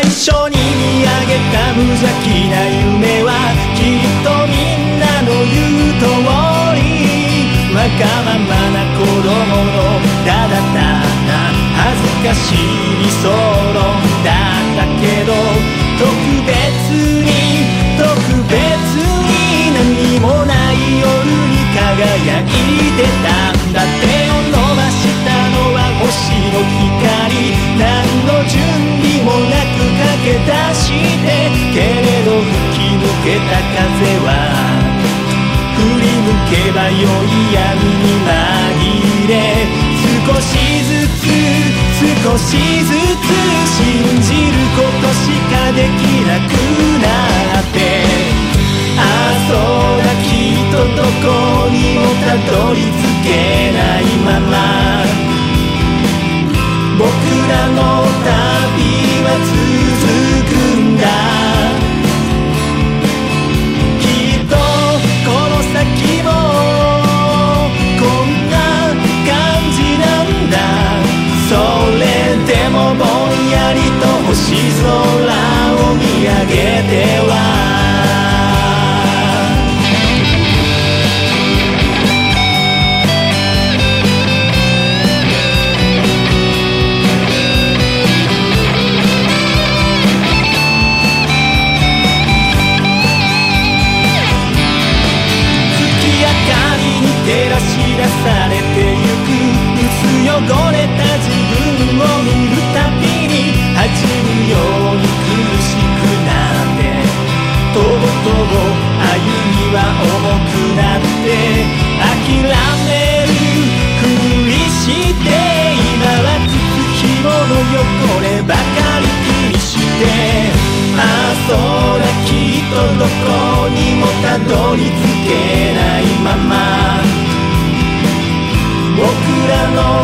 最初に見上げた無邪気な夢はきっとみんなの言う通りわがままな子供のただただ恥ずかしい理想論だったけど特別にけた風は振り向けばよい闇に紛れ少しずつ少しずつ信じることしかできなくなる。やりと星空を見上げてはとぼとぼ歩みは重くなって諦めるふりして今は靴紐の汚ればかり気にしてああそうだきっとどこにもたどり着けないまま。僕らの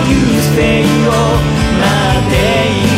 行く末を待っている。